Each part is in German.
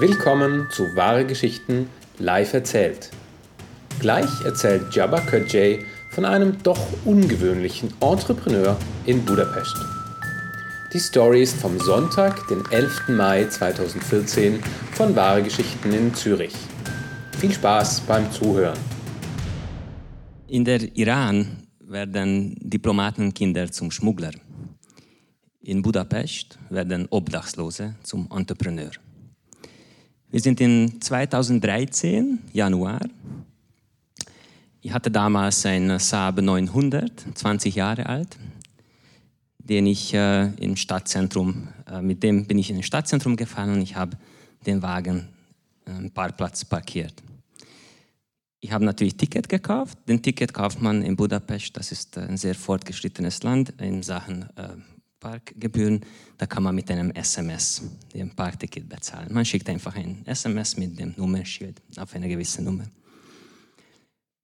Willkommen zu Wahre Geschichten live erzählt. Gleich erzählt Jabba Kajay von einem doch ungewöhnlichen Entrepreneur in Budapest. Die Story ist vom Sonntag, den 11. Mai 2014 von Wahre Geschichten in Zürich. Viel Spaß beim Zuhören. In der Iran werden Diplomatenkinder zum Schmuggler. In Budapest werden Obdachlose zum Entrepreneur. Wir sind in 2013, Januar. Ich hatte damals einen Saab 900, 20 Jahre alt, den ich äh, im Stadtzentrum, äh, mit dem bin ich in Stadtzentrum gefahren und ich habe den Wagen am äh, Parkplatz parkiert. Ich habe natürlich Ticket gekauft. Den Ticket kauft man in Budapest. Das ist ein sehr fortgeschrittenes Land in Sachen äh, Parkgebühren. Da kann man mit einem SMS den Parkticket bezahlen. Man schickt einfach ein SMS mit dem Nummernschild auf eine gewisse Nummer.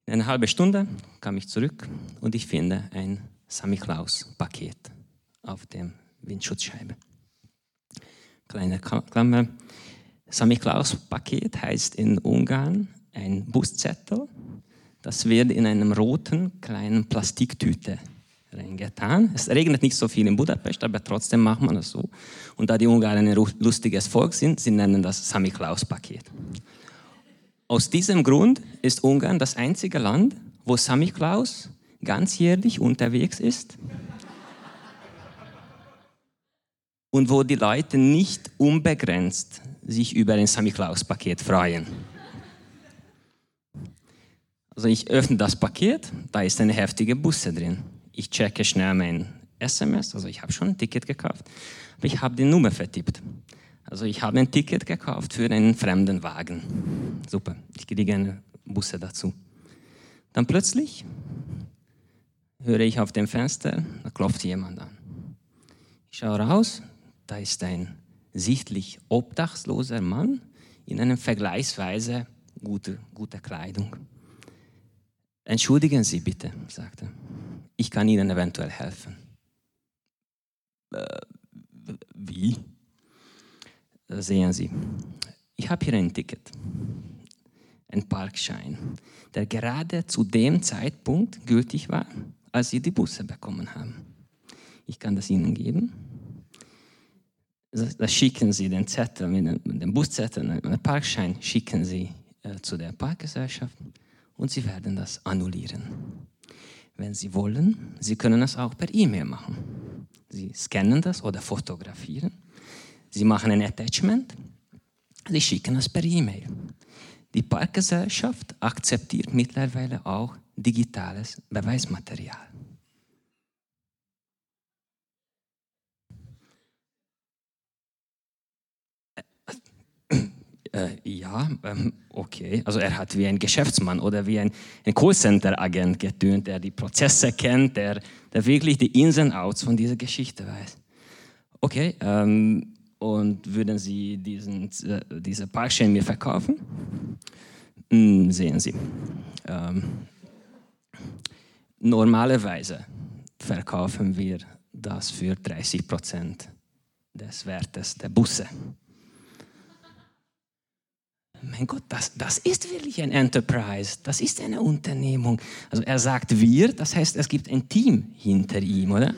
In einer halben Stunde kam ich zurück und ich finde ein Sammy Klaus Paket auf dem Windschutzscheibe. Kleine Klammer. Sammy Klaus Paket heißt in Ungarn ein Buszettel. Das wird in einem roten kleinen Plastiktüte reingetan. Es regnet nicht so viel in Budapest, aber trotzdem macht man das so. Und da die Ungarn ein lustiges Volk sind, sie nennen das Samichlaus-Paket. Aus diesem Grund ist Ungarn das einzige Land, wo Samichlaus ganzjährlich unterwegs ist und wo die Leute nicht unbegrenzt sich über ein Samichlaus-Paket freuen. Also ich öffne das Paket, da ist eine heftige Busse drin. Ich checke schnell mein SMS, also ich habe schon ein Ticket gekauft, aber ich habe die Nummer vertippt. Also ich habe ein Ticket gekauft für einen fremden Wagen. Super, ich kriege eine Busse dazu. Dann plötzlich höre ich auf dem Fenster, da klopft jemand an. Ich schaue raus, da ist ein sichtlich obdachloser Mann in einer vergleichsweise guten gute Kleidung. Entschuldigen Sie bitte, sagte er. Ich kann Ihnen eventuell helfen. Äh, wie? Sehen Sie, ich habe hier ein Ticket, ein Parkschein, der gerade zu dem Zeitpunkt gültig war, als Sie die Busse bekommen haben. Ich kann das Ihnen geben. Da schicken Sie den Zettel, mit dem Buszettel, den Parkschein, schicken Sie äh, zu der Parkgesellschaft und Sie werden das annullieren. Wenn Sie wollen, Sie können es auch per E-Mail machen. Sie scannen das oder fotografieren. Sie machen ein Attachment. Sie schicken es per E-Mail. Die Parkgesellschaft akzeptiert mittlerweile auch digitales Beweismaterial. Äh, ja, ähm, okay. Also er hat wie ein Geschäftsmann oder wie ein, ein Callcenter-Agent getönt, der die Prozesse kennt, der, der wirklich die Ins und Outs von dieser Geschichte weiß. Okay, ähm, und würden Sie diesen, äh, diese Parkschein mir verkaufen? Hm, sehen Sie. Ähm, normalerweise verkaufen wir das für 30 Prozent des Wertes der Busse mein Gott, das, das ist wirklich ein Enterprise, das ist eine Unternehmung. Also er sagt wir, das heißt, es gibt ein Team hinter ihm, oder?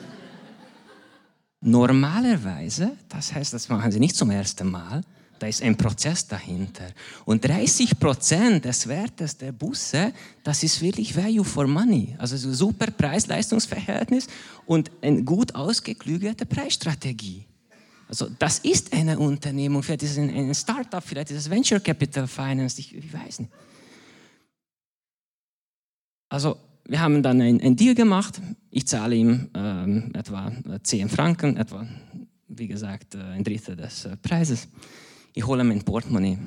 Normalerweise, das heißt, das machen sie nicht zum ersten Mal, da ist ein Prozess dahinter. Und 30 Prozent des Wertes der Busse, das ist wirklich Value for Money. Also so super Preis-Leistungs-Verhältnis und eine gut ausgeklügelte Preisstrategie. Also das ist eine Unternehmung, vielleicht ist es ein Startup, vielleicht ist es Venture Capital Finance, ich, ich weiß nicht. Also wir haben dann ein, ein Deal gemacht. Ich zahle ihm ähm, etwa 10 Franken, etwa, wie gesagt, äh, ein Drittel des äh, Preises. Ich hole mein Portemonnaie.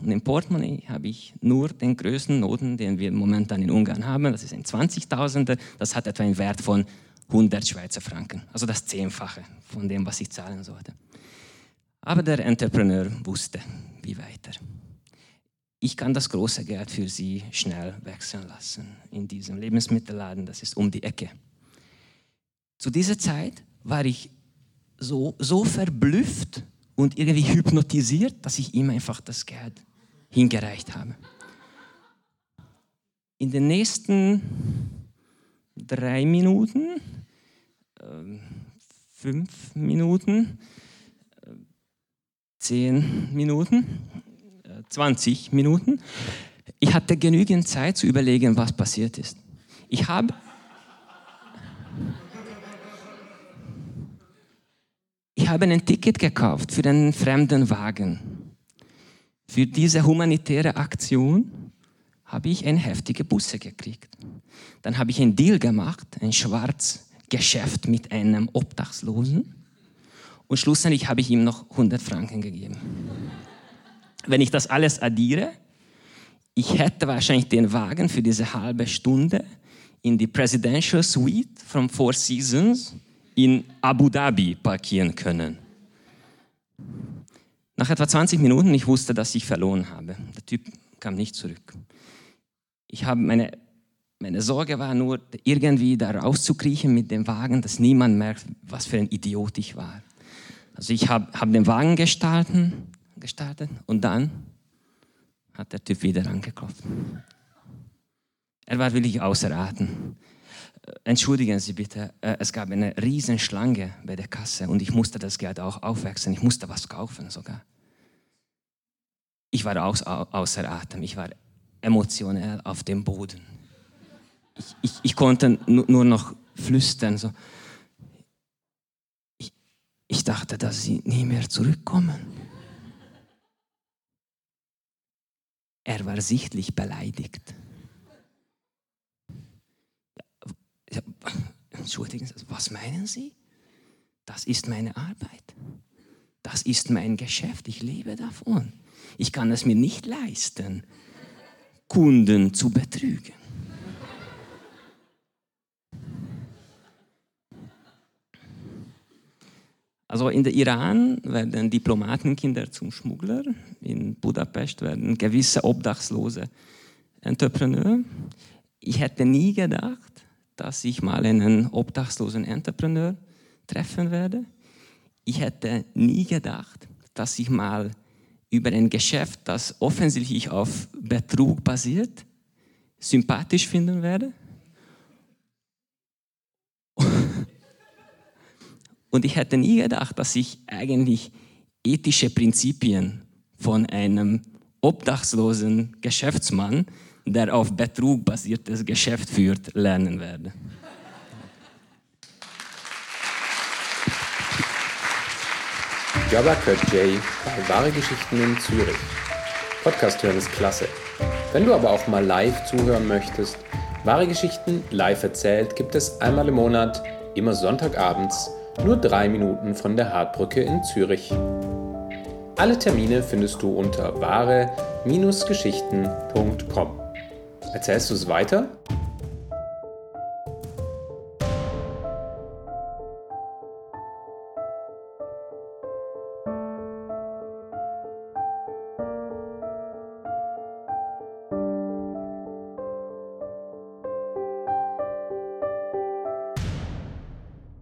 Und im Portemonnaie habe ich nur den größten Noten, den wir momentan in Ungarn haben. Das ist ein 20.000er. Das hat etwa einen Wert von 100 Schweizer Franken. Also das Zehnfache von dem, was ich zahlen sollte. Aber der Entrepreneur wusste, wie weiter. Ich kann das große Geld für Sie schnell wechseln lassen in diesem Lebensmittelladen, das ist um die Ecke. Zu dieser Zeit war ich so, so verblüfft und irgendwie hypnotisiert, dass ich ihm einfach das Geld hingereicht habe. In den nächsten drei Minuten, äh, fünf Minuten, 10 Minuten, äh, 20 Minuten. Ich hatte genügend Zeit zu überlegen, was passiert ist. Ich habe ich habe ein Ticket gekauft für einen fremden Wagen. Für diese humanitäre Aktion habe ich eine heftige Busse gekriegt. Dann habe ich einen Deal gemacht, ein Schwarzgeschäft mit einem Obdachlosen. Und schlussendlich habe ich ihm noch 100 Franken gegeben. Wenn ich das alles addiere, ich hätte wahrscheinlich den Wagen für diese halbe Stunde in die Presidential Suite from Four Seasons in Abu Dhabi parkieren können. Nach etwa 20 Minuten, ich wusste, dass ich verloren habe. Der Typ kam nicht zurück. Ich habe meine, meine Sorge war nur, irgendwie da rauszukriechen mit dem Wagen, dass niemand merkt, was für ein Idiot ich war. Also ich habe hab den Wagen gestalten, gestartet und dann hat der Typ wieder angeklopft. Er war wirklich außer Atem. Äh, entschuldigen Sie bitte, äh, es gab eine Riesenschlange bei der Kasse und ich musste das Geld auch aufwechseln. Ich musste was kaufen sogar. Ich war außer Atem, ich war emotionell auf dem Boden. Ich, ich, ich konnte nur noch flüstern. So. Ich, dachte, dass Sie nie mehr zurückkommen. Er war sichtlich beleidigt. Entschuldigen Sie, was meinen Sie? Das ist meine Arbeit. Das ist mein Geschäft. Ich lebe davon. Ich kann es mir nicht leisten, Kunden zu betrügen. Also in der Iran werden Diplomatenkinder zum Schmuggler, in Budapest werden gewisse Obdachlose Entrepreneur. Ich hätte nie gedacht, dass ich mal einen obdachlosen Entrepreneur treffen werde. Ich hätte nie gedacht, dass ich mal über ein Geschäft, das offensichtlich auf Betrug basiert, sympathisch finden werde. Und ich hätte nie gedacht, dass ich eigentlich ethische Prinzipien von einem obdachlosen Geschäftsmann, der auf Betrug basiertes Geschäft führt, lernen werde. Jabba Kurt J. bei Wahre Geschichten in Zürich. Podcast hören ist klasse. Wenn du aber auch mal live zuhören möchtest, Wahre Geschichten live erzählt gibt es einmal im Monat, immer Sonntagabends nur drei Minuten von der Hartbrücke in Zürich. Alle Termine findest du unter wahre-geschichten.com. Erzählst du es weiter?